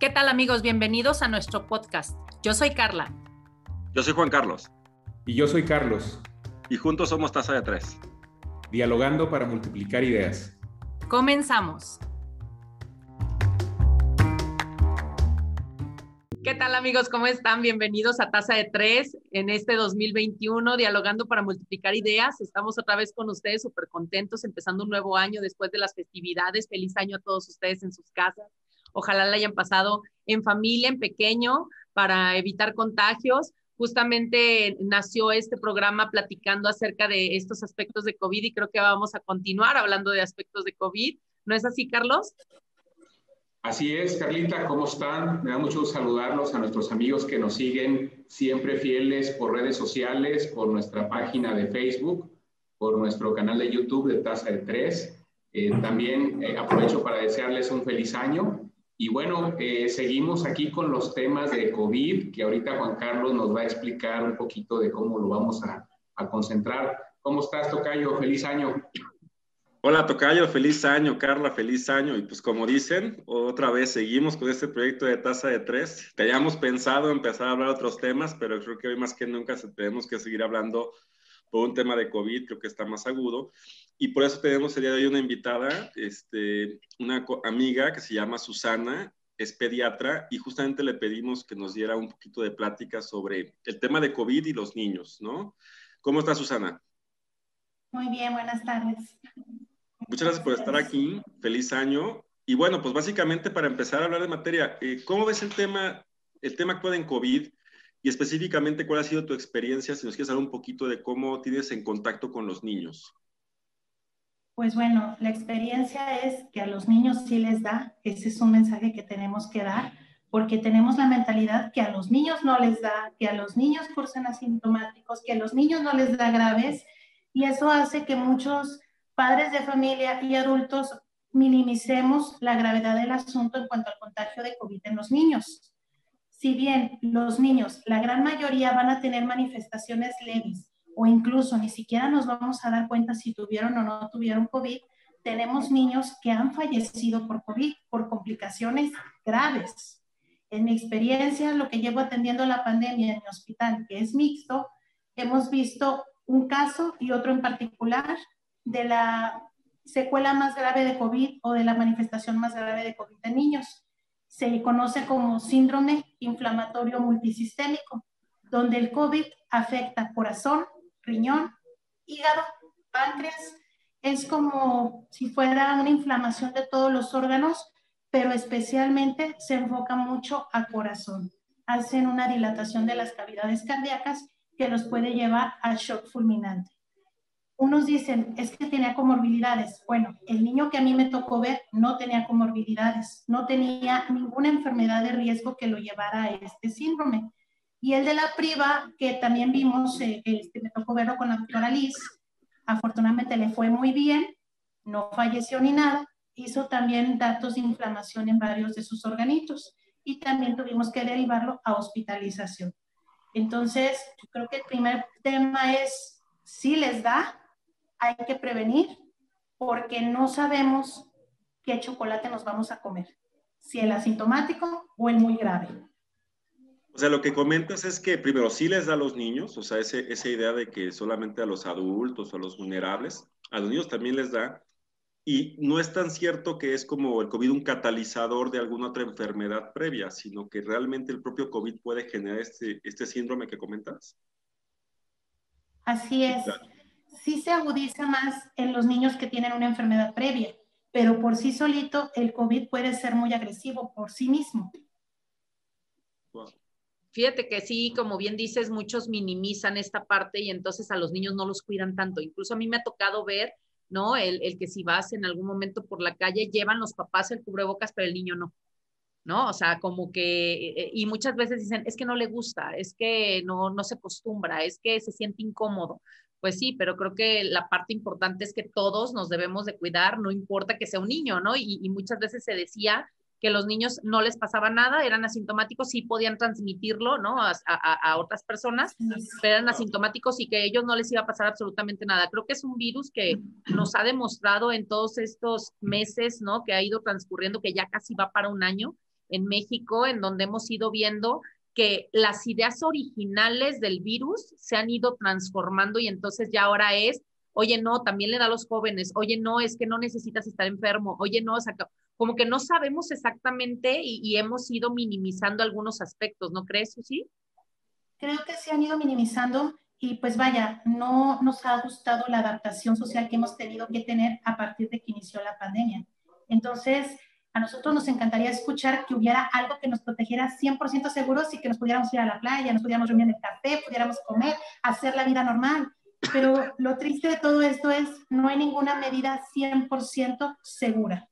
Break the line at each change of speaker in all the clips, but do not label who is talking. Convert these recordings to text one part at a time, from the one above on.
¿Qué tal amigos? Bienvenidos a nuestro podcast. Yo soy Carla.
Yo soy Juan Carlos.
Y yo soy Carlos.
Y juntos somos Taza de Tres.
Dialogando para multiplicar ideas.
Comenzamos. ¿Qué tal amigos? ¿Cómo están? Bienvenidos a Taza de Tres en este 2021, dialogando para multiplicar ideas. Estamos otra vez con ustedes súper contentos, empezando un nuevo año después de las festividades. Feliz año a todos ustedes en sus casas. Ojalá la hayan pasado en familia, en pequeño, para evitar contagios. Justamente nació este programa platicando acerca de estos aspectos de COVID y creo que vamos a continuar hablando de aspectos de COVID. ¿No es así, Carlos?
Así es, Carlita, ¿cómo están? Me da mucho saludarlos a nuestros amigos que nos siguen siempre fieles por redes sociales, por nuestra página de Facebook, por nuestro canal de YouTube de Taza de Tres. Eh, también eh, aprovecho para desearles un feliz año y bueno, eh, seguimos aquí con los temas de COVID, que ahorita Juan Carlos nos va a explicar un poquito de cómo lo vamos a, a concentrar. ¿Cómo estás, Tocayo? Feliz año.
Hola, Tocayo, feliz año, Carla, feliz año. Y pues como dicen, otra vez seguimos con este proyecto de tasa de tres. Que hayamos pensado empezar a hablar de otros temas, pero creo que hoy más que nunca tenemos que seguir hablando por un tema de COVID, creo que está más agudo. Y por eso tenemos el día de hoy una invitada, este, una amiga que se llama Susana, es pediatra y justamente le pedimos que nos diera un poquito de plática sobre el tema de COVID y los niños, ¿no? ¿Cómo está Susana?
Muy bien, buenas tardes.
Muchas gracias por estar aquí, feliz año. Y bueno, pues básicamente para empezar a hablar de materia, eh, ¿cómo ves el tema, el tema actual en COVID y específicamente cuál ha sido tu experiencia, si nos quieres hablar un poquito de cómo tienes en contacto con los niños?
Pues bueno, la experiencia es que a los niños sí les da, ese es un mensaje que tenemos que dar, porque tenemos la mentalidad que a los niños no les da, que a los niños cursan asintomáticos, que a los niños no les da graves, y eso hace que muchos padres de familia y adultos minimicemos la gravedad del asunto en cuanto al contagio de COVID en los niños. Si bien los niños, la gran mayoría van a tener manifestaciones leves, o incluso ni siquiera nos vamos a dar cuenta si tuvieron o no tuvieron COVID, tenemos niños que han fallecido por COVID, por complicaciones graves. En mi experiencia, lo que llevo atendiendo la pandemia en mi hospital, que es mixto, hemos visto un caso y otro en particular de la secuela más grave de COVID o de la manifestación más grave de COVID en niños. Se conoce como síndrome inflamatorio multisistémico, donde el COVID afecta corazón, riñón, hígado, páncreas. Es como si fuera una inflamación de todos los órganos, pero especialmente se enfoca mucho a corazón. Hacen una dilatación de las cavidades cardíacas que los puede llevar al shock fulminante. Unos dicen, es que tenía comorbilidades. Bueno, el niño que a mí me tocó ver no tenía comorbilidades, no tenía ninguna enfermedad de riesgo que lo llevara a este síndrome. Y el de la priva, que también vimos, eh, este, me tocó verlo con la doctora Liz, afortunadamente le fue muy bien, no falleció ni nada, hizo también datos de inflamación en varios de sus organitos y también tuvimos que derivarlo a hospitalización. Entonces, creo que el primer tema es, si les da, hay que prevenir porque no sabemos qué chocolate nos vamos a comer, si el asintomático o el muy grave.
O sea, lo que comentas es que primero sí les da a los niños, o sea, ese, esa idea de que solamente a los adultos o a los vulnerables, a los niños también les da. Y no es tan cierto que es como el COVID un catalizador de alguna otra enfermedad previa, sino que realmente el propio COVID puede generar este, este síndrome que comentas.
Así es. Sí se agudiza más en los niños que tienen una enfermedad previa, pero por sí solito el COVID puede ser muy agresivo por sí mismo.
Fíjate que sí, como bien dices, muchos minimizan esta parte y entonces a los niños no los cuidan tanto. Incluso a mí me ha tocado ver, ¿no? El, que si vas en algún momento por la calle, llevan los papás el cubrebocas, pero el niño no. ¿no? O sea, como que, eh, y muchas veces dicen, es que no le gusta, es que no, no se acostumbra, es que se siente incómodo. Pues sí, pero creo que la parte importante es que todos nos debemos de cuidar, no importa que sea un niño, ¿no? Y muchas veces se decía que los niños no les pasaba nada, eran asintomáticos, sí podían transmitirlo, ¿no? A, a, otras personas, pero eran asintomáticos y que a ellos no les iba a pasar absolutamente nada. Creo que es un virus que nos ha demostrado en todos estos meses, ¿no? Que ha ido transcurriendo, que ya casi va para un año, en México, en donde hemos ido viendo que las ideas originales del virus se han ido transformando y entonces ya ahora es, oye, no, también le da a los jóvenes, oye, no, es que no necesitas estar enfermo, oye, no, como que no sabemos exactamente y, hemos ido minimizando algunos aspectos, ¿no crees, Susi?
Creo que se han ido minimizando y pues vaya, no nos ha gustado la adaptación social que hemos tenido que tener a partir de que inició la pandemia. Entonces, a nosotros nos encantaría escuchar que hubiera algo que nos protegiera 100% seguros y que nos pudiéramos ir a la playa, nos pudiéramos reunir en el café, pudiéramos comer, hacer la vida normal. Pero lo triste de todo esto es, no hay ninguna medida 100% segura.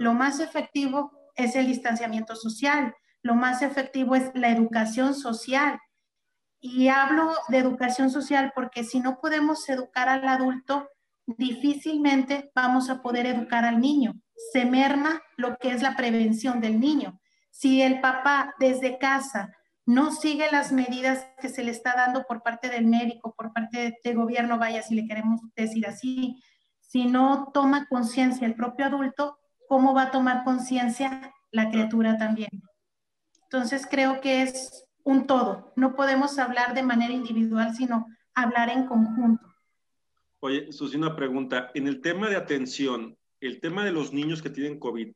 Lo más efectivo es el distanciamiento social, lo más efectivo es la educación social. Y hablo de educación social porque si no podemos educar al adulto, difícilmente vamos a poder educar al niño se merma lo que es la prevención del niño. Si el papá desde casa no sigue las medidas que se le está dando por parte del médico, por parte del gobierno, vaya, si le queremos decir así, si no toma conciencia el propio adulto, ¿cómo va a tomar conciencia la criatura también? Entonces creo que es un todo. No podemos hablar de manera individual, sino hablar en conjunto.
Oye, Susi, una pregunta. En el tema de atención, el tema de los niños que tienen COVID,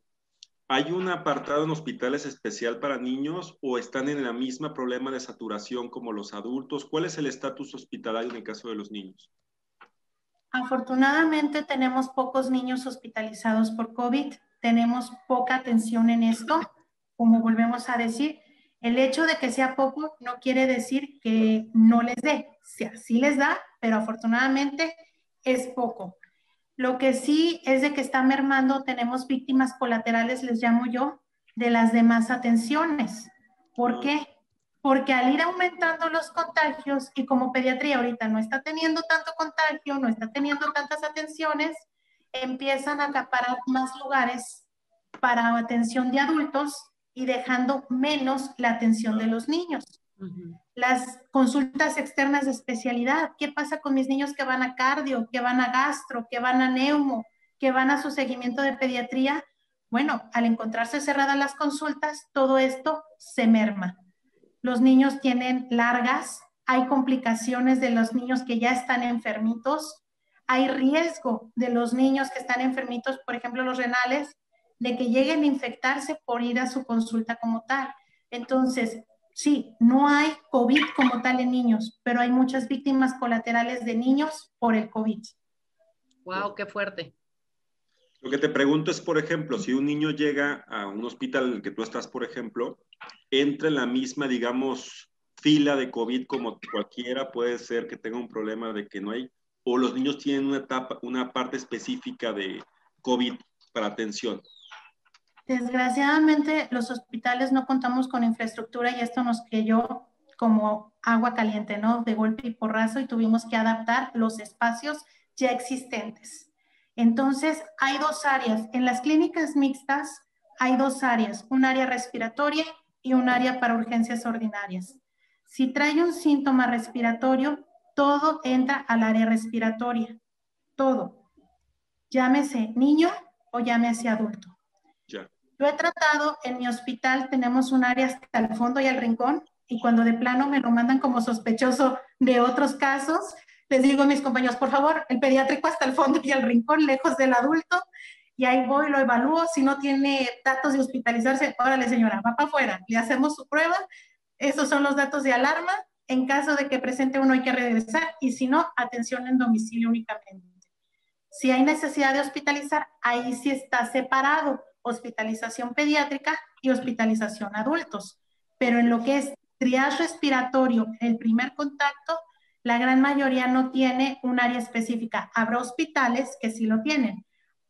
¿hay un apartado en hospitales especial para niños o están en la misma problema de saturación como los adultos? ¿Cuál es el estatus hospitalario en el caso de los niños?
Afortunadamente tenemos pocos niños hospitalizados por COVID, tenemos poca atención en esto, como volvemos a decir. El hecho de que sea poco no quiere decir que no les dé, sí les da, pero afortunadamente es poco. Lo que sí es de que está mermando, tenemos víctimas colaterales, les llamo yo, de las demás atenciones. ¿Por qué? Porque al ir aumentando los contagios y como pediatría ahorita no está teniendo tanto contagio, no está teniendo tantas atenciones, empiezan a acaparar más lugares para atención de adultos y dejando menos la atención de los niños. Las consultas externas de especialidad, ¿qué pasa con mis niños que van a cardio, que van a gastro, que van a neumo, que van a su seguimiento de pediatría? Bueno, al encontrarse cerradas las consultas, todo esto se merma. Los niños tienen largas, hay complicaciones de los niños que ya están enfermitos, hay riesgo de los niños que están enfermitos, por ejemplo, los renales, de que lleguen a infectarse por ir a su consulta como tal. Entonces, sí, no hay COVID como tal en niños, pero hay muchas víctimas colaterales de niños por el COVID.
Wow, qué fuerte.
Lo que te pregunto es, por ejemplo, si un niño llega a un hospital en el que tú estás, por ejemplo, entra en la misma, digamos, fila de COVID como cualquiera, puede ser que tenga un problema de que no hay, o los niños tienen una etapa, una parte específica de COVID para atención.
Desgraciadamente, los hospitales no contamos con infraestructura y esto nos cayó como agua caliente, ¿no? De golpe y porrazo y tuvimos que adaptar los espacios ya existentes. Entonces, hay dos áreas. En las clínicas mixtas hay dos áreas, un área respiratoria y un área para urgencias ordinarias. Si trae un síntoma respiratorio, todo entra al área respiratoria, todo. Llámese niño o llámese adulto. Yo he tratado, en mi hospital tenemos un área hasta el fondo y al rincón, y cuando de plano me lo mandan como sospechoso de otros casos, les digo a mis compañeros, por favor, el pediátrico hasta el fondo y al rincón, lejos del adulto, y ahí voy, lo evalúo, si no tiene datos de hospitalizarse, órale señora, va para afuera, le hacemos su prueba, esos son los datos de alarma, en caso de que presente uno hay que regresar, y si no, atención en domicilio únicamente. Si hay necesidad de hospitalizar, ahí sí está separado, hospitalización pediátrica y hospitalización adultos. Pero en lo que es triage respiratorio, el primer contacto, la gran mayoría no tiene un área específica. Habrá hospitales que sí lo tienen.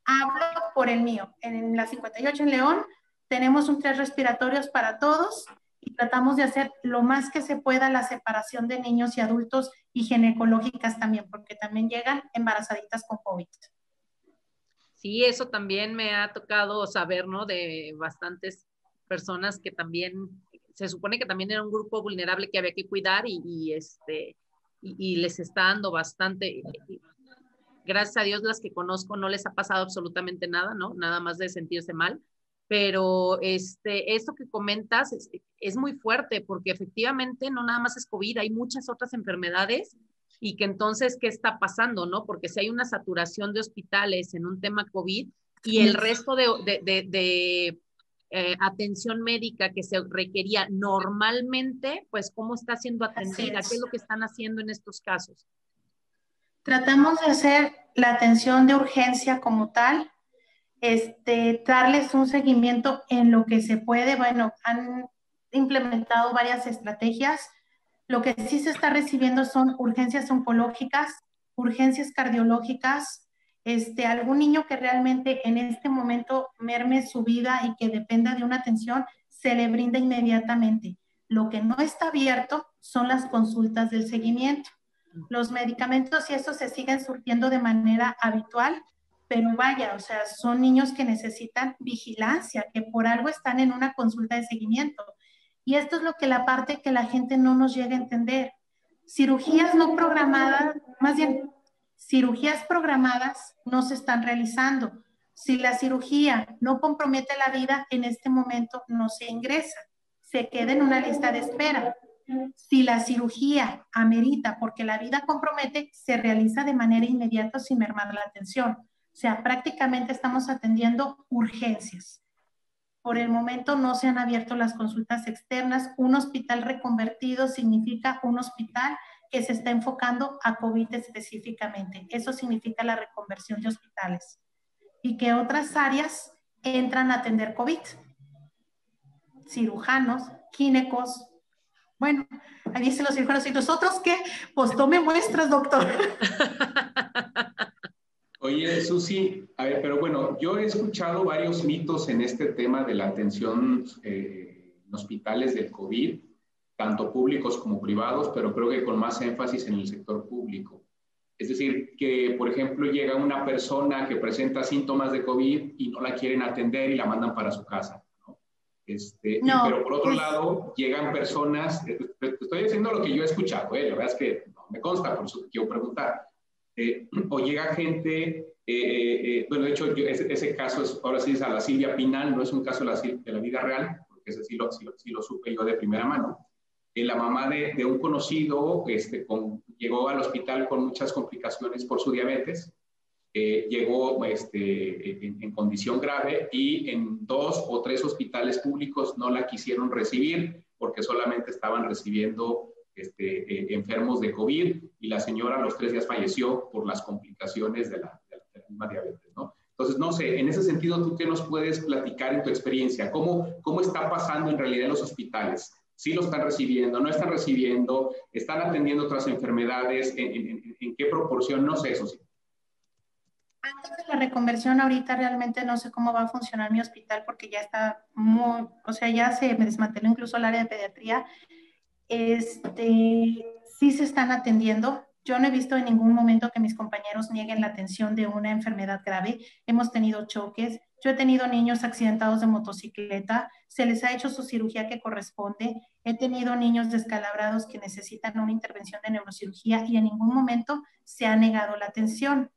Hablo por el mío. En la 58 en León tenemos un tres respiratorios para todos y tratamos de hacer lo más que se pueda la separación de niños y adultos y ginecológicas también, porque también llegan embarazaditas con COVID
sí, eso también me ha tocado saber, ¿no? De bastantes personas que también, se supone que también era un grupo vulnerable que había que cuidar y, este, y, les está dando bastante. Gracias a Dios, las que conozco no les ha pasado absolutamente nada, ¿no? Nada más de sentirse mal, pero este, esto que comentas es, es, muy fuerte porque efectivamente no nada más es COVID, hay muchas otras enfermedades y que entonces, ¿qué está pasando? ¿no? Porque si hay una saturación de hospitales en un tema COVID y el resto de, de, de, eh, atención médica que se requería normalmente, pues cómo está siendo atendida, qué es lo que están haciendo en estos casos.
Tratamos de hacer la atención de urgencia como tal, este, darles un seguimiento en lo que se puede. Bueno, han implementado varias estrategias. Lo que sí se está recibiendo son urgencias oncológicas, urgencias cardiológicas, este, algún niño que realmente en este momento merme su vida y que dependa de una atención, se le brinda inmediatamente. Lo que no está abierto son las consultas del seguimiento. Los medicamentos y eso se siguen surtiendo de manera habitual, pero vaya, o sea, son niños que necesitan vigilancia, que por algo están en una consulta de seguimiento. Y esto es lo que la parte que la gente no nos llega a entender. Cirugías no programadas, más bien, cirugías programadas no se están realizando. Si la cirugía no compromete la vida, en este momento no se ingresa, se queda en una lista de espera. Si la cirugía amerita porque la vida compromete, se realiza de manera inmediata sin mermar la atención. O sea, prácticamente estamos atendiendo urgencias. Por el momento no se han abierto las consultas externas. Un hospital reconvertido significa un hospital que se está enfocando a COVID específicamente. Eso significa la reconversión de hospitales. Y que otras áreas entran a atender COVID. Cirujanos, quínecos. Bueno, ahí dicen los cirujanos, ¿y nosotros qué? Pues tome muestras, doctor.
Oye, Susi, a ver, pero bueno, yo he escuchado varios mitos en este tema de la atención eh, en hospitales del COVID, tanto públicos como privados, pero creo que con más énfasis en el sector público. Es decir, que, por ejemplo, llega una persona que presenta síntomas de COVID y no la quieren atender y la mandan para su casa. ¿no? Este, pero por otro lado, llegan personas, eh, estoy diciendo lo que yo he escuchado, ¿eh? la verdad es que no me consta, por eso quiero preguntar eh, o llega gente, eh, eh, bueno, de hecho, ese, caso es, ahora sí es a la Silvia Pinal, no es un caso de la, de la vida real, porque ese sí lo, sí, lo supe yo de primera mano. La mamá de, de, un conocido este, llegó al hospital con muchas complicaciones por su diabetes, llegó este, en, condición grave y en dos o tres hospitales públicos no la quisieron recibir porque solamente estaban recibiendo este, eh, enfermos de COVID y la señora a los tres días falleció por las complicaciones de la, misma diabetes, ¿no? Entonces, no sé, en ese sentido, ¿tú qué nos puedes platicar en tu experiencia? ¿Cómo, cómo está pasando en realidad en los hospitales? ¿Sí lo están recibiendo? ¿No están recibiendo? ¿Están atendiendo otras enfermedades? ¿En, qué proporción? No sé, eso.
Antes de la reconversión, ahorita realmente no sé cómo va a funcionar mi hospital porque ya está muy, o sea, ya se me desmanteló incluso el área de pediatría este, sí se están atendiendo. Yo no he visto en ningún momento que mis compañeros nieguen la atención de una enfermedad grave. Hemos tenido choques. Yo he tenido niños accidentados de motocicleta. Se les ha hecho su cirugía que corresponde. He tenido niños descalabrados que necesitan una intervención de neurocirugía y en ningún momento se ha negado la atención.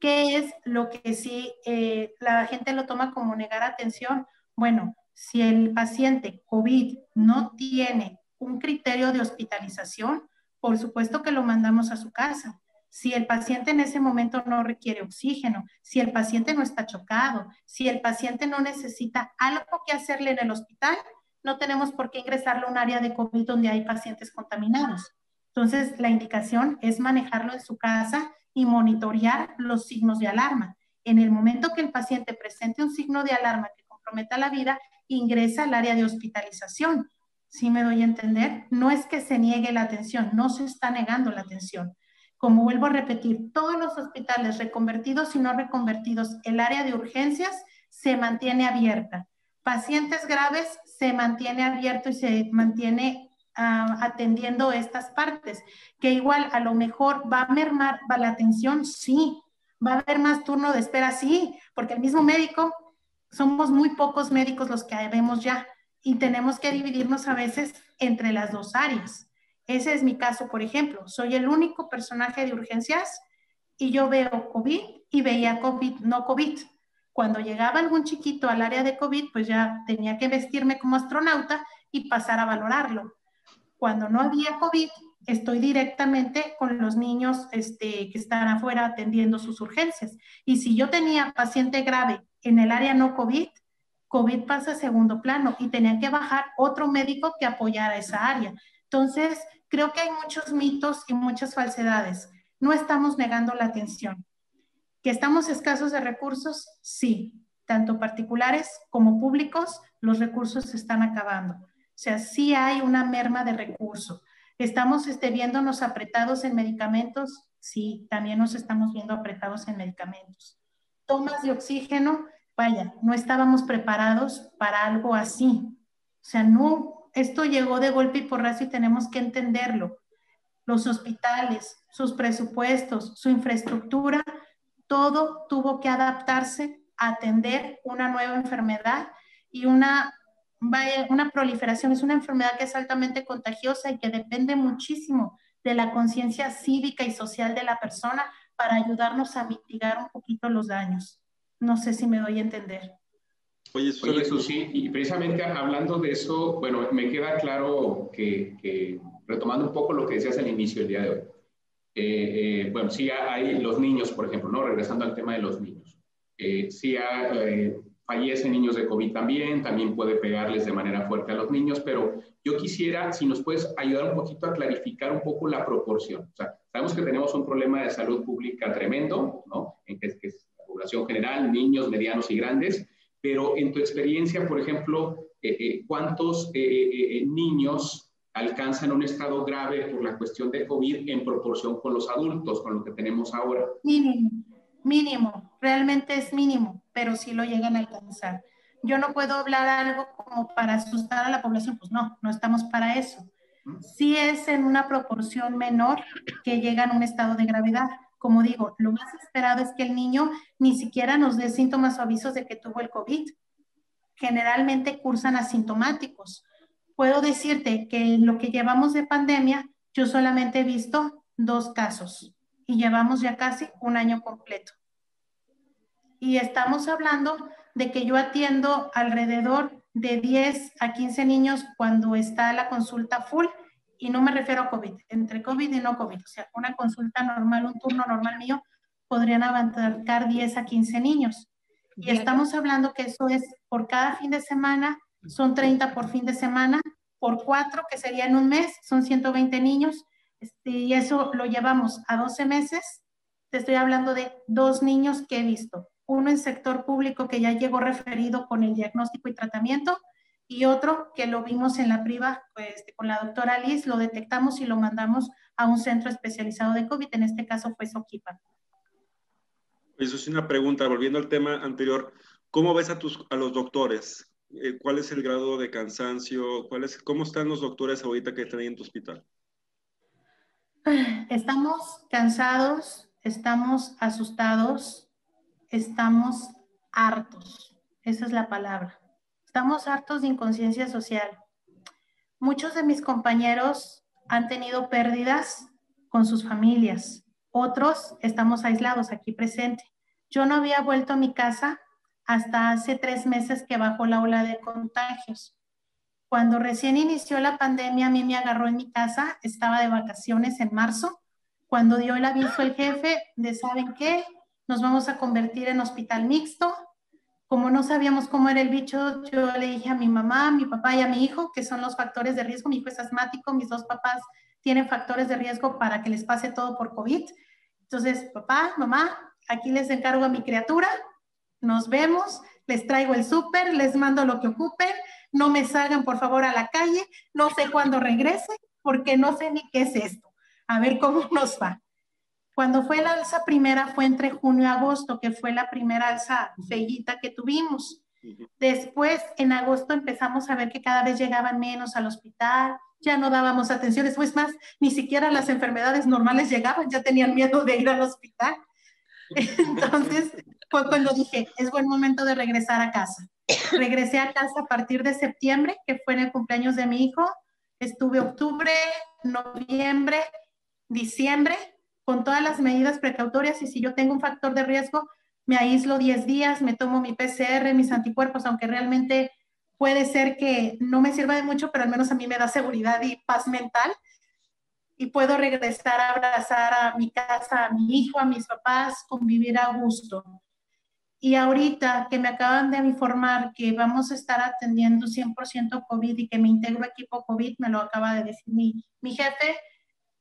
¿Qué es lo que sí eh, la gente lo toma como negar atención? Bueno, si el paciente COVID no tiene un criterio de hospitalización, por supuesto que lo mandamos a su casa. Si el paciente en ese momento no requiere oxígeno, si el paciente no está chocado, si el paciente no necesita algo que hacerle en el hospital, no tenemos por qué ingresarlo a un área de COVID donde hay pacientes contaminados. Entonces, la indicación es manejarlo en su casa y monitorear los signos de alarma. En el momento que el paciente presente un signo de alarma que comprometa la vida, ingresa al área de hospitalización si me doy a entender? No es que se niegue la atención, no se está negando la atención. Como vuelvo a repetir, todos los hospitales reconvertidos y no reconvertidos, el área de urgencias se mantiene abierta. Pacientes graves se mantiene abierto y se mantiene ah, atendiendo estas partes, que igual a lo mejor va a mermar la atención, sí, va a haber más turno de espera, sí, porque el mismo médico, somos muy pocos médicos los que vemos ya, y tenemos que dividirnos a veces entre las dos áreas. Ese es mi caso, por ejemplo. Soy el único personaje de urgencias y yo veo COVID y veía COVID, no COVID. Cuando llegaba algún chiquito al área de COVID, pues ya tenía que vestirme como astronauta y pasar a valorarlo. Cuando no había COVID, estoy directamente con los niños este, que están afuera atendiendo sus urgencias. Y si yo tenía paciente grave en el área no COVID, COVID pasa a segundo plano y tenía que bajar otro médico que apoyara esa área. Entonces, creo que hay muchos mitos y muchas falsedades. No estamos negando la atención. ¿Que estamos escasos de recursos? Sí, tanto particulares como públicos, los recursos se están acabando. O sea, sí hay una merma de recursos. ¿Estamos este, viéndonos apretados en medicamentos? Sí, también nos estamos viendo apretados en medicamentos. Tomas de oxígeno, vaya, no estábamos preparados para algo así. O sea, no, esto llegó de golpe y porrazo y tenemos que entenderlo. Los hospitales, sus presupuestos, su infraestructura todo tuvo que adaptarse a atender una nueva enfermedad y una, una proliferación. Es una enfermedad que es altamente contagiosa y que depende muchísimo de la conciencia cívica y social de la persona para ayudarnos a mitigar un poquito los daños. No sé si me doy a entender.
Oye, eso sí, y precisamente hablando de eso, bueno, me queda claro que, que retomando un poco lo que decías al inicio del día de hoy, eh, eh, bueno, sí hay los niños, por ejemplo, ¿no? Regresando al tema de los niños. Eh, sí hay, fallecen niños de COVID también, también puede pegarles de manera fuerte a los niños, pero yo quisiera, si nos puedes ayudar un poquito a clarificar un poco la proporción. O sea, sabemos que tenemos un problema de salud pública tremendo, ¿no? En que, que es la población general, niños, medianos y grandes, pero en tu experiencia, por ejemplo, ¿cuántos niños alcanzan un estado grave por la cuestión de COVID en proporción con los adultos, con lo que tenemos ahora?
Mínimo, mínimo, realmente es mínimo, pero sí lo llegan a alcanzar. Yo no puedo hablar algo como para asustar a la población, pues no, no estamos para eso. Sí es en una proporción menor que llegan a un estado de gravedad. Como digo, lo más esperado es que el niño ni siquiera nos dé síntomas o avisos de que tuvo el COVID. Generalmente cursan asintomáticos puedo decirte que en lo que llevamos de pandemia, yo solamente he visto dos casos y llevamos ya casi un año completo. Y estamos hablando de que yo atiendo alrededor de 10 a 15 niños cuando está la consulta full y no me refiero a COVID, entre COVID y no COVID, o sea, una consulta normal, un turno normal mío, podrían abarcar 10 a 15 niños. Y estamos hablando que eso es por cada fin de semana son 30 por fin de semana, por cuatro, que sería en un mes, son 120 niños, este, y eso lo llevamos a 12 meses. Te estoy hablando de dos niños que he visto, uno en sector público que ya llegó referido con el diagnóstico y tratamiento, y otro que lo vimos en la priva pues, con la doctora Liz, lo detectamos y lo mandamos a un centro especializado de COVID, en este caso fue Soquipa.
Eso es una pregunta, volviendo al tema anterior, ¿cómo ves a, tus, a los doctores? Eh, cuál es el grado de cansancio, cuál es, cómo están los doctores ahorita que están ahí en tu hospital.
Estamos cansados, estamos asustados, estamos hartos. Esa es la palabra. Estamos hartos de inconsciencia social. Muchos de mis compañeros han tenido pérdidas con sus familias. Otros estamos aislados aquí presente. Yo no había vuelto a mi casa hasta hace tres meses que bajó la ola de contagios. Cuando recién inició la pandemia, a mí me agarró en mi casa, estaba de vacaciones en marzo, cuando dio el aviso el jefe de, ¿saben qué? Nos vamos a convertir en hospital mixto. Como no sabíamos cómo era el bicho, yo le dije a mi mamá, a mi papá y a mi hijo, que son los factores de riesgo. Mi hijo es asmático, mis dos papás tienen factores de riesgo para que les pase todo por COVID. Entonces, papá, mamá, aquí les encargo a mi criatura, nos vemos, les traigo el súper, les mando lo que ocupen, no me salgan por favor a la calle, no sé cuándo regrese, porque no sé ni qué es esto. A ver cómo nos va. Cuando fue la alza primera fue entre junio y agosto, que fue la primera alza fellita que tuvimos. Después, en agosto, empezamos a ver que cada vez llegaban menos al hospital, ya no dábamos atención. Después más, ni siquiera las enfermedades normales llegaban, ya tenían miedo de ir al hospital. Entonces, fue cuando dije, es buen momento de regresar a casa. Regresé a casa a partir de septiembre, que fue en el cumpleaños de mi hijo. Estuve octubre, noviembre, diciembre, con todas las medidas precautorias y si yo tengo un factor de riesgo, me aíslo 10 días, me tomo mi PCR, mis anticuerpos, aunque realmente puede ser que no me sirva de mucho, pero al menos a mí me da seguridad y paz mental. Y puedo regresar a abrazar a mi casa, a mi hijo, a mis papás, convivir a gusto. Y ahorita que me acaban de informar que vamos a estar atendiendo 100% COVID y que me integro equipo COVID, me lo acaba de decir mi, mi jefe,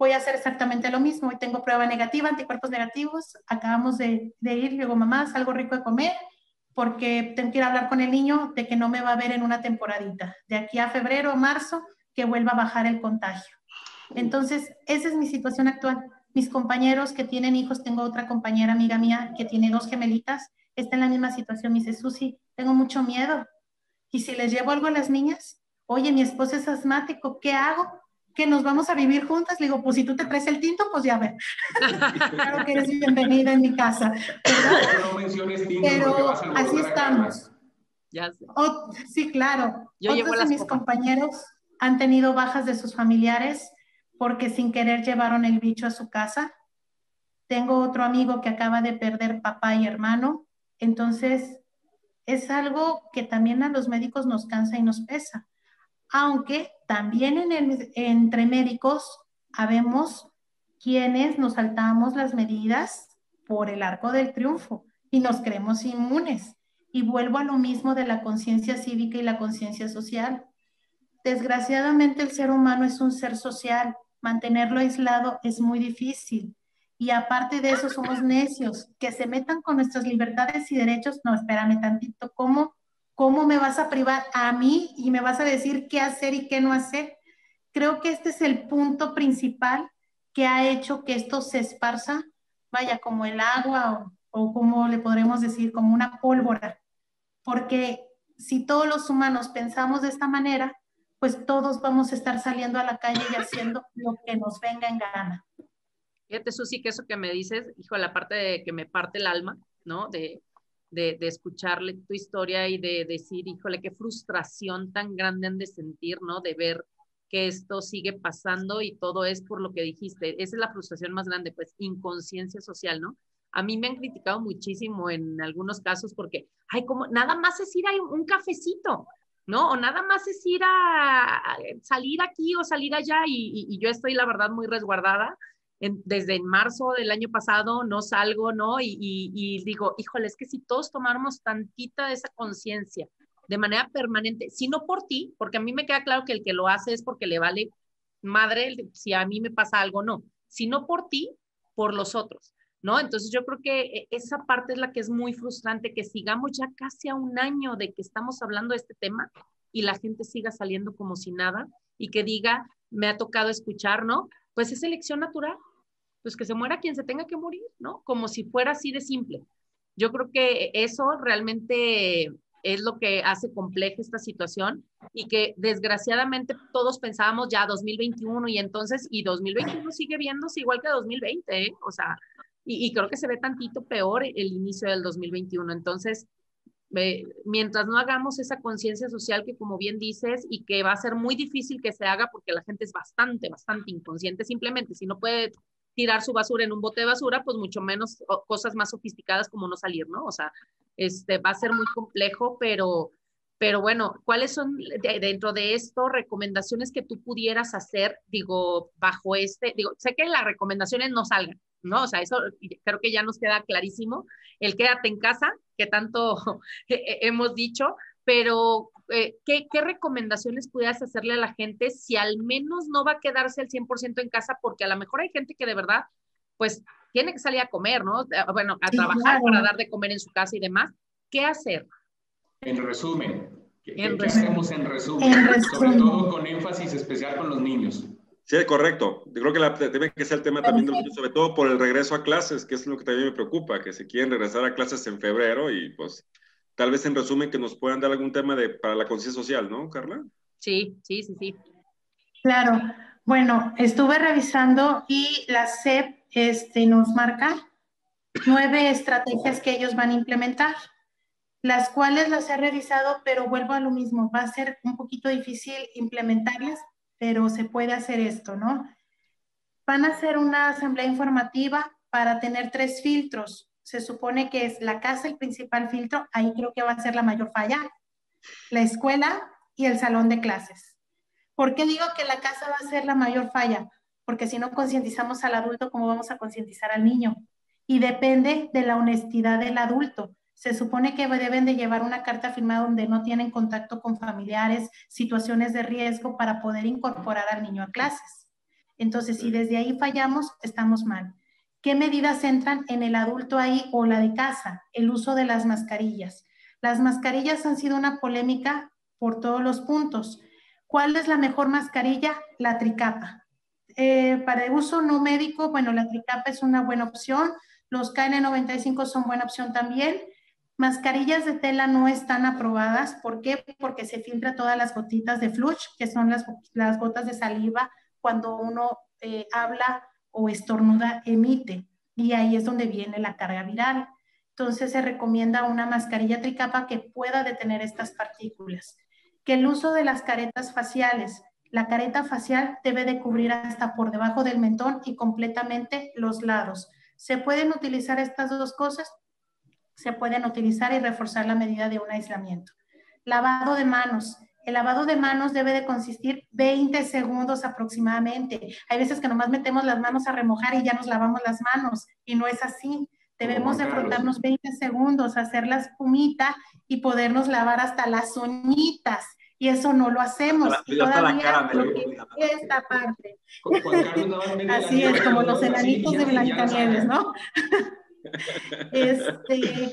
voy a hacer exactamente lo mismo. Hoy tengo prueba negativa, anticuerpos negativos. Acabamos de, ir, digo, mamá, algo rico de comer, porque tengo que ir a hablar con el niño de que no me va a ver en una temporadita. De aquí a febrero o marzo, que vuelva a bajar el contagio. Entonces, esa es mi situación actual. Mis compañeros que tienen hijos, tengo otra compañera amiga mía que tiene dos gemelitas, está en la misma situación. Me dice, Susi, tengo mucho miedo. Y si les llevo algo a las niñas, oye, mi esposo es asmático, ¿qué hago? Que nos vamos a vivir juntas. Le digo, pues si tú te traes el tinto, pues ya ve. claro que eres bienvenida en mi casa.
No menciones tinto
Pero así estamos.
Ya sé.
sí, claro. Yo Otros de mis compañeros han tenido bajas de sus familiares porque sin querer llevaron el bicho a su casa. Tengo otro amigo que acaba de perder papá y hermano. Entonces, es algo que también a los médicos nos cansa y nos pesa aunque también entre médicos habemos quienes nos saltamos las medidas por el arco del triunfo y nos creemos inmunes. Y vuelvo a lo mismo de la conciencia cívica y la conciencia social. Desgraciadamente el ser humano es un ser social. Mantenerlo aislado es muy difícil. Y aparte de eso somos necios. Que se metan con nuestras libertades y derechos. No, espérame tantito. ¿Cómo ¿Cómo me vas a privar a mí y me vas a decir qué hacer y qué no hacer? Creo que este es el punto principal que ha hecho que esto se esparza, vaya, como el agua o, o como le podremos decir, como una pólvora. Porque si todos los humanos pensamos de esta manera, pues todos vamos a estar saliendo a la calle y haciendo lo que nos venga en gana.
Fíjate, Susi, que eso que me dices, hijo, la parte de que me parte el alma, ¿no? De, de, escucharle tu historia y de decir, híjole, qué frustración tan grande han de sentir, ¿no? De ver que esto sigue pasando y todo es por lo que dijiste. Esa es la frustración más grande, pues inconsciencia social, ¿no? A mí me han criticado muchísimo en algunos casos porque, ay, como nada más es ir a un cafecito, ¿no? O nada más es ir a, salir aquí o salir allá y, yo estoy, la verdad, muy resguardada desde marzo del año pasado no salgo, ¿no? Y, digo, híjole, es que si todos tomáramos tantita de esa conciencia de manera permanente, si no por ti, porque a mí me queda claro que el que lo hace es porque le vale madre si a mí me pasa algo, no, sino por ti, por los otros, ¿no? Entonces yo creo que e, esa parte es la que es muy frustrante, que sigamos ya casi a un año de que estamos hablando de este tema y la gente siga saliendo como si nada y que diga, me ha tocado escuchar, ¿no? Pues es elección natural, pues que se muera quien se tenga que morir, ¿no? Como si fuera así de simple. Yo creo que eso realmente es lo que hace compleja esta situación y que desgraciadamente todos pensábamos ya 2021 y entonces, y 2021 sigue viéndose igual que 2020, ¿eh? o sea, y, creo que se ve tantito peor el inicio del 2021. Entonces, mientras no hagamos esa conciencia social que como bien dices y que va a ser muy difícil que se haga porque la gente es bastante, bastante inconsciente simplemente, si no puede tirar su basura en un bote de basura, pues mucho menos cosas más sofisticadas como no salir, ¿no? O sea, este, va a ser muy complejo, pero, pero bueno, ¿cuáles son dentro de esto recomendaciones que tú pudieras hacer, digo, bajo este, digo, sé que las recomendaciones no salgan, ¿no? O sea, eso creo que ya nos queda clarísimo, el quédate en casa, que tanto hemos dicho, pero eh, ¿qué, recomendaciones pudieras hacerle a la gente si al menos no va a quedarse al 100% en casa? Porque a lo mejor hay gente que de verdad, pues, tiene que salir a comer, ¿no? Bueno, a trabajar para dar de comer en su casa y demás. ¿Qué hacer?
En resumen, ¿qué, hacemos en resumen? Sobre todo con énfasis especial con los niños.
Sí, correcto. Yo creo que la, debe que ser el tema también, sobre todo por el regreso a clases, que es lo que también me preocupa, que se quieren regresar a clases en febrero y pues tal vez en resumen que nos puedan dar algún tema de, para la conciencia social, ¿no, Carla?
Sí, sí, sí, sí.
Claro. Bueno, estuve revisando y la SEP este, nos marca nueve estrategias que ellos van a implementar, las cuales las he revisado, pero vuelvo a lo mismo, va a ser un poquito difícil implementarlas, pero se puede hacer esto, ¿no? Van a hacer una asamblea informativa para tener tres filtros. Se supone que es la casa el principal filtro, ahí creo que va a ser la mayor falla, la escuela y el salón de clases. ¿Por qué digo que la casa va a ser la mayor falla? Porque si no concientizamos al adulto, ¿cómo vamos a concientizar al niño? Y depende de la honestidad del adulto. Se supone que deben de llevar una carta firmada donde no tienen contacto con familiares, situaciones de riesgo para poder incorporar al niño a clases. Entonces, si desde ahí fallamos, estamos mal. ¿Qué medidas entran en el adulto ahí o la de casa? El uso de las mascarillas. Las mascarillas han sido una polémica por todos los puntos. ¿Cuál es la mejor mascarilla? La tricapa. Eh, para uso no médico, bueno, la tricapa es una buena opción. Los KN95 son buena opción también. Mascarillas de tela no están aprobadas. ¿Por qué? Porque se filtra todas las gotitas de flush, que son las, las gotas de saliva cuando uno eh, habla o estornuda emite y ahí es donde viene la carga viral. Entonces se recomienda una mascarilla tricapa que pueda detener estas partículas. Que el uso de las caretas faciales, la careta facial debe de cubrir hasta por debajo del mentón y completamente los lados. ¿Se pueden utilizar estas dos cosas? Se pueden utilizar y reforzar la medida de un aislamiento. Lavado de manos. El lavado de manos debe de consistir 20 segundos aproximadamente. Hay veces que nomás metemos las manos a remojar y ya nos lavamos las manos y no es así. Debemos de frotarnos 20 segundos, hacer la espumita y podernos lavar hasta las uñitas. Y eso no lo hacemos. y todavía esta parte. Así es, como los enanitos de Blancanieves, ¿no? este,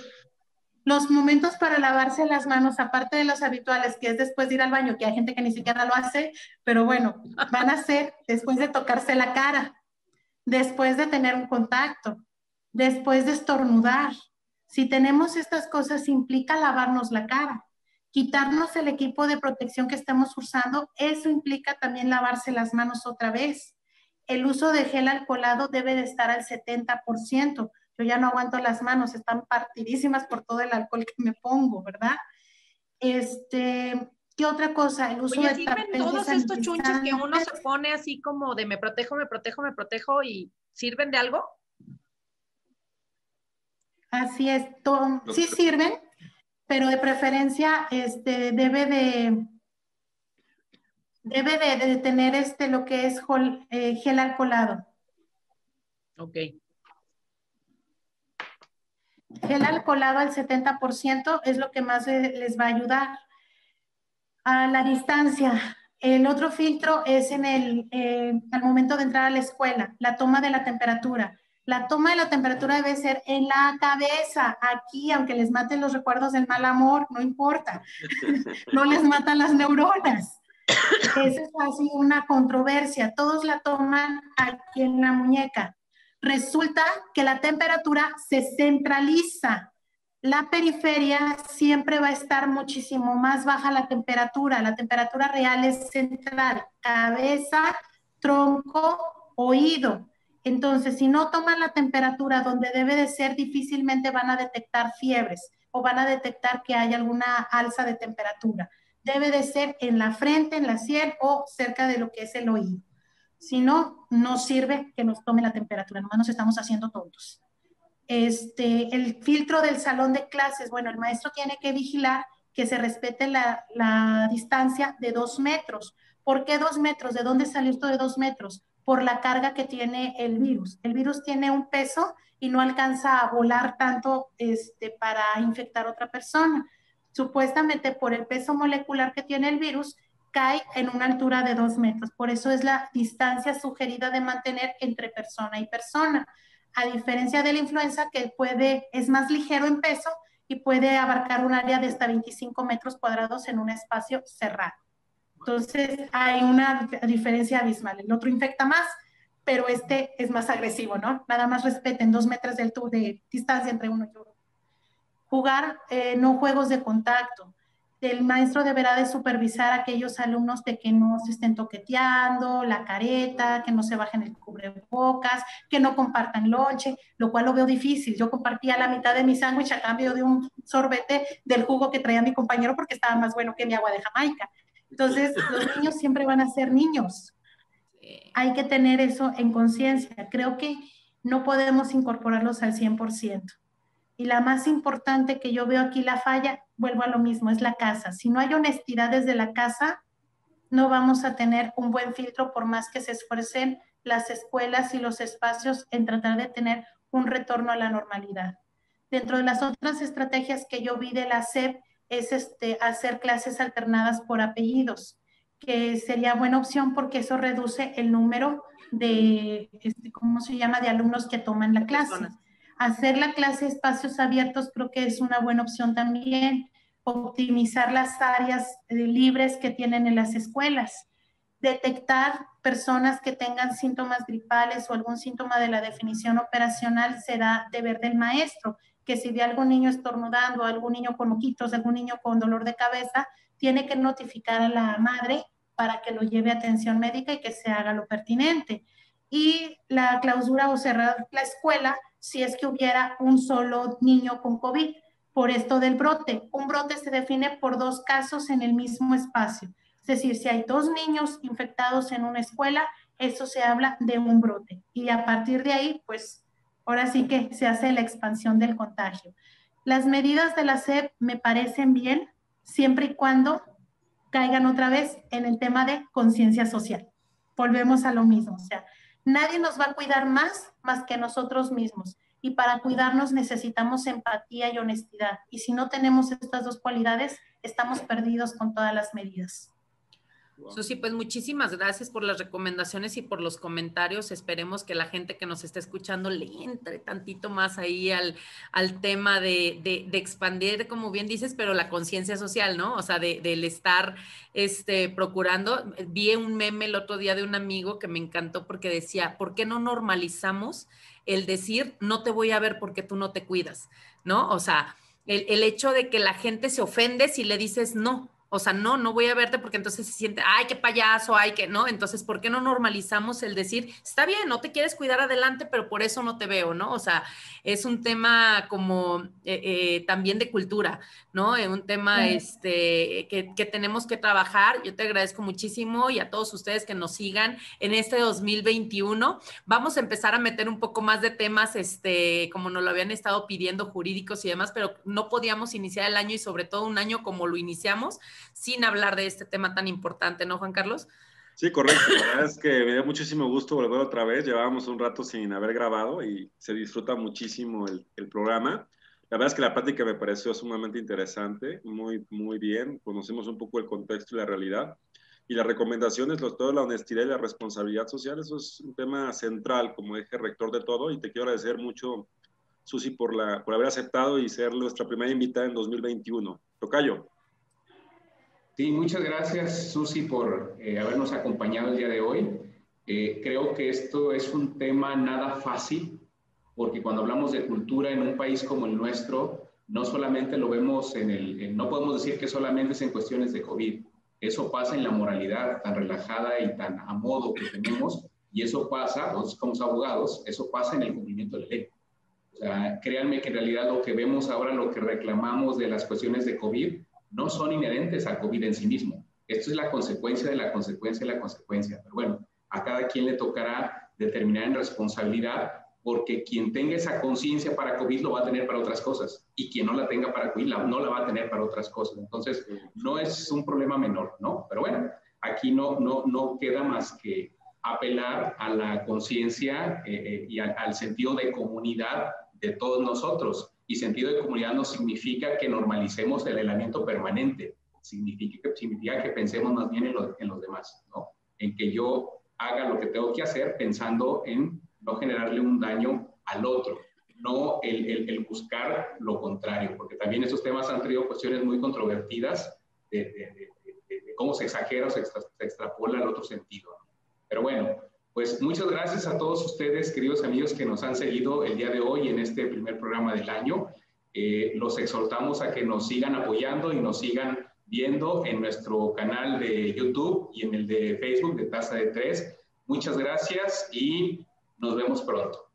los momentos para lavarse las manos, aparte de los habituales, que es después de ir al baño, que hay gente que ni siquiera lo hace, pero bueno, van a ser después de tocarse la cara, después de tener un contacto, después de estornudar. Si tenemos estas cosas, implica lavarnos la cara. Quitarnos el equipo de protección que estamos usando, eso implica también lavarse las manos otra vez. El uso de gel alcoholado debe de estar al 70% yo ya no aguanto las manos, están partidísimas por todo el alcohol que me pongo, ¿verdad? Este, ¿qué otra cosa?
El uso de sirven todos estos chunches que uno se pone así como de me protejo, me protejo, me protejo y sirven de algo?
Así es, sí sirven, pero de preferencia este, debe de debe de, tener este lo que es eh, gel alcoholado.
Ok.
Gel alcoholado al 70% es lo que más les va a ayudar. A la distancia, el otro filtro es en el eh, al momento de entrar a la escuela, la toma de la temperatura. La toma de la temperatura debe ser en la cabeza, aquí, aunque les maten los recuerdos del mal amor, no importa, no les matan las neuronas. Esa es así una controversia. Todos la toman aquí en la muñeca resulta que la temperatura se centraliza. La periferia siempre va a estar muchísimo más baja la temperatura. La temperatura real es central, cabeza, tronco, oído. Entonces, si no toman la temperatura donde debe de ser, difícilmente van a detectar fiebres o van a detectar que hay alguna alza de temperatura. Debe de ser en la frente, en la sien o cerca de lo que es el oído. Si no, no sirve que nos tome la temperatura, nomás nos estamos haciendo tontos. Este, el filtro del salón de clases, bueno, el maestro tiene que vigilar que se respete la, la distancia de dos metros. ¿Por qué dos metros? ¿De dónde salió esto de dos metros? Por la carga que tiene el virus. El virus tiene un peso y no alcanza a volar tanto este, para infectar a otra persona. Supuestamente por el peso molecular que tiene el virus, cae en una altura de dos metros. Por eso es la distancia sugerida de mantener entre persona y persona. A diferencia de la influenza, que puede, es más ligero en peso y puede abarcar un área de hasta 25 metros cuadrados en un espacio cerrado. Entonces, hay una diferencia abismal. El otro infecta más, pero este es más agresivo, ¿no? Nada más respeten dos metros de, de distancia entre uno y otro. Jugar eh, no juegos de contacto el maestro deberá de supervisar a aquellos alumnos de que no se estén toqueteando, la careta, que no se bajen el cubrebocas, que no compartan lonche, lo cual lo veo difícil. Yo compartía la mitad de mi sándwich a cambio de un sorbete del jugo que traía mi compañero porque estaba más bueno que mi agua de Jamaica. Entonces, los niños siempre van a ser niños. Hay que tener eso en conciencia. Creo que no podemos incorporarlos al 100%. Y la más importante que yo veo aquí la falla, vuelvo a lo mismo, es la casa. Si no hay honestidad desde la casa, no vamos a tener un buen filtro por más que se esfuercen las escuelas y los espacios en tratar de tener un retorno a la normalidad. Dentro de las otras estrategias que yo vi de la SEP es este, hacer clases alternadas por apellidos, que sería buena opción porque eso reduce el número de, este, ¿cómo se llama?, de alumnos que toman la clase. Hacer la clase espacios abiertos creo que es una buena opción también. Optimizar las áreas eh, libres que tienen en las escuelas. Detectar personas que tengan síntomas gripales o algún síntoma de la definición operacional será deber del maestro que si ve algún niño estornudando, algún niño con moquitos, algún niño con dolor de cabeza, tiene que notificar a la madre para que lo lleve a atención médica y que se haga lo pertinente. Y la clausura o cerrar la escuela si es que hubiera un solo niño con COVID por esto del brote. Un brote se define por dos casos en el mismo espacio. Es decir, si hay dos niños infectados en una escuela, eso se habla de un brote. Y a partir de ahí, pues ahora sí que se hace la expansión del contagio. Las medidas de la SEP me parecen bien siempre y cuando caigan otra vez en el tema de conciencia social. Volvemos a lo mismo, o sea, nadie nos va a cuidar más más que nosotros mismos. Y para cuidarnos necesitamos empatía y honestidad. Y si no tenemos estas dos cualidades, estamos perdidos con todas las medidas.
Susi, pues muchísimas gracias por las recomendaciones y por los comentarios. Esperemos que la gente que nos está escuchando le entre tantito más ahí al, al tema de, de, expandir, como bien dices, pero la conciencia social, ¿no? O sea, de, del estar este, procurando. Vi un meme el otro día de un amigo que me encantó porque decía, ¿por qué no normalizamos el decir, no te voy a ver porque tú no te cuidas, ¿no? O sea, el, el hecho de que la gente se ofende si le dices no o sea, no, no voy a verte porque entonces se siente, ay, qué payaso, ay, que no. Entonces, ¿por qué no normalizamos el decir, está bien, no te quieres cuidar adelante, pero por eso no te veo, ¿no? O sea, es un tema como eh, eh, también de cultura, ¿no? Es un tema este, que, que, tenemos que trabajar. Yo te agradezco muchísimo y a todos ustedes que nos sigan en este 2021. Vamos a empezar a meter un poco más de temas, este, como nos lo habían estado pidiendo jurídicos y demás, pero no podíamos iniciar el año y sobre todo un año como lo iniciamos sin hablar de este tema tan importante, ¿no, Juan Carlos?
Sí, correcto. La verdad es que me dio muchísimo gusto volver otra vez. Llevábamos un rato sin haber grabado y se disfruta muchísimo el, el programa. La verdad es que la plática me pareció sumamente interesante, muy, muy bien. Conocimos un poco el contexto y la realidad. Y las recomendaciones, toda la honestidad y la responsabilidad social, eso es un tema central como eje rector de todo. Y te quiero agradecer mucho, Susi, por, la, por haber aceptado y ser nuestra primera invitada en 2021. Tocayo.
Sí, muchas gracias, Susi, por eh, habernos acompañado el día de hoy. Eh, creo que esto es un tema nada fácil, porque cuando hablamos de cultura en un país como el nuestro, no solamente lo vemos en el, no podemos decir que solamente es en cuestiones de COVID, eso pasa en la moralidad tan relajada y tan a modo que tenemos, y eso pasa, nosotros como abogados, eso pasa en el cumplimiento de la ley. O sea, créanme que en realidad lo que vemos ahora, lo que reclamamos de las cuestiones de COVID, no son inherentes al COVID en sí mismo. Esto es la consecuencia de la consecuencia de la consecuencia. Pero bueno, a cada quien le tocará determinar en responsabilidad porque quien tenga esa conciencia para COVID lo va a tener para otras cosas y quien no la tenga para COVID no la va a tener para otras cosas. Entonces, no es un problema menor, ¿no? Pero bueno, aquí no, no, no queda más que apelar a la conciencia eh, eh, y al sentido de comunidad de todos nosotros. Y sentido de comunidad no significa que normalicemos el aislamiento permanente, significa que, significa que pensemos más bien en, en los demás, ¿no? En que yo haga lo que tengo que hacer pensando en no generarle un daño al otro, no el, el, buscar lo contrario, porque también estos temas han traído cuestiones muy controvertidas de, de, de, cómo se exagera o se, se extrapola al otro sentido. Pero bueno, pues muchas gracias a todos ustedes, queridos amigos que nos han seguido el día de hoy en este primer programa del año. Eh, los exhortamos a que nos sigan apoyando y nos sigan viendo en nuestro canal de YouTube y en el de Facebook de Taza de Tres. Muchas gracias y nos vemos pronto.